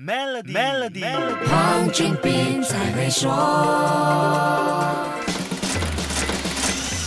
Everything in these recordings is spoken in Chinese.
Melody，Melody，黄俊斌才会说。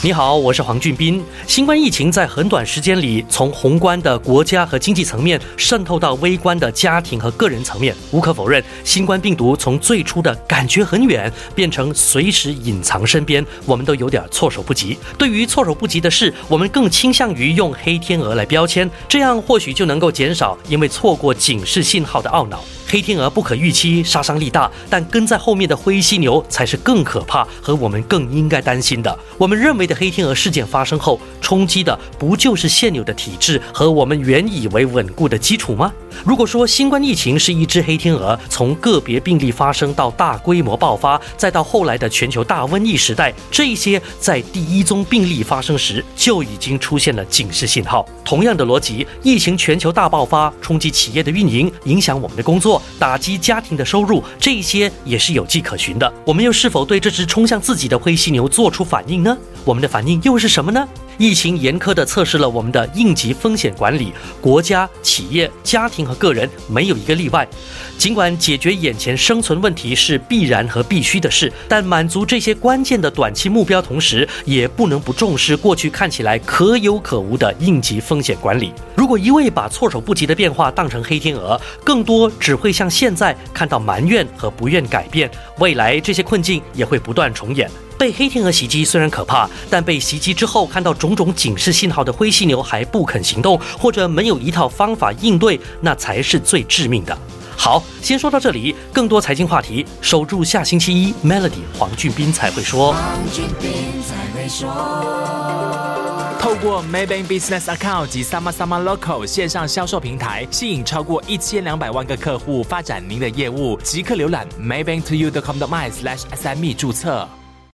你好，我是黄俊斌。新冠疫情在很短时间里，从宏观的国家和经济层面渗透到微观的家庭和个人层面。无可否认，新冠病毒从最初的感觉很远，变成随时隐藏身边，我们都有点措手不及。对于措手不及的事，我们更倾向于用黑天鹅来标签，这样或许就能够减少因为错过警示信号的懊恼。黑天鹅不可预期，杀伤力大，但跟在后面的灰犀牛才是更可怕和我们更应该担心的。我们认为的黑天鹅事件发生后，冲击的不就是现有的体制和我们原以为稳固的基础吗？如果说新冠疫情是一只黑天鹅，从个别病例发生到大规模爆发，再到后来的全球大瘟疫时代，这些在第一宗病例发生时就已经出现了警示信号。同样的逻辑，疫情全球大爆发，冲击企业的运营，影响我们的工作。打击家庭的收入，这些也是有迹可循的。我们又是否对这只冲向自己的灰犀牛做出反应呢？我们的反应又是什么呢？疫情严苛地测试了我们的应急风险管理，国家、企业、家庭和个人没有一个例外。尽管解决眼前生存问题是必然和必须的事，但满足这些关键的短期目标同时，也不能不重视过去看起来可有可无的应急风险管理。如果一味把措手不及的变化当成黑天鹅，更多只会像现在看到埋怨和不愿改变，未来这些困境也会不断重演。被黑天鹅袭击虽然可怕，但被袭击之后看到种种警示信号的灰犀牛还不肯行动，或者没有一套方法应对，那才是最致命的。好，先说到这里，更多财经话题，守住下星期一，Melody 黄俊斌才会说。透过 Maybank Business Account 及 Sama Sama Local 线上销售平台，吸引超过一千两百万个客户，发展您的业务。即刻浏览 maybanktoyou.com.my/sme 注册。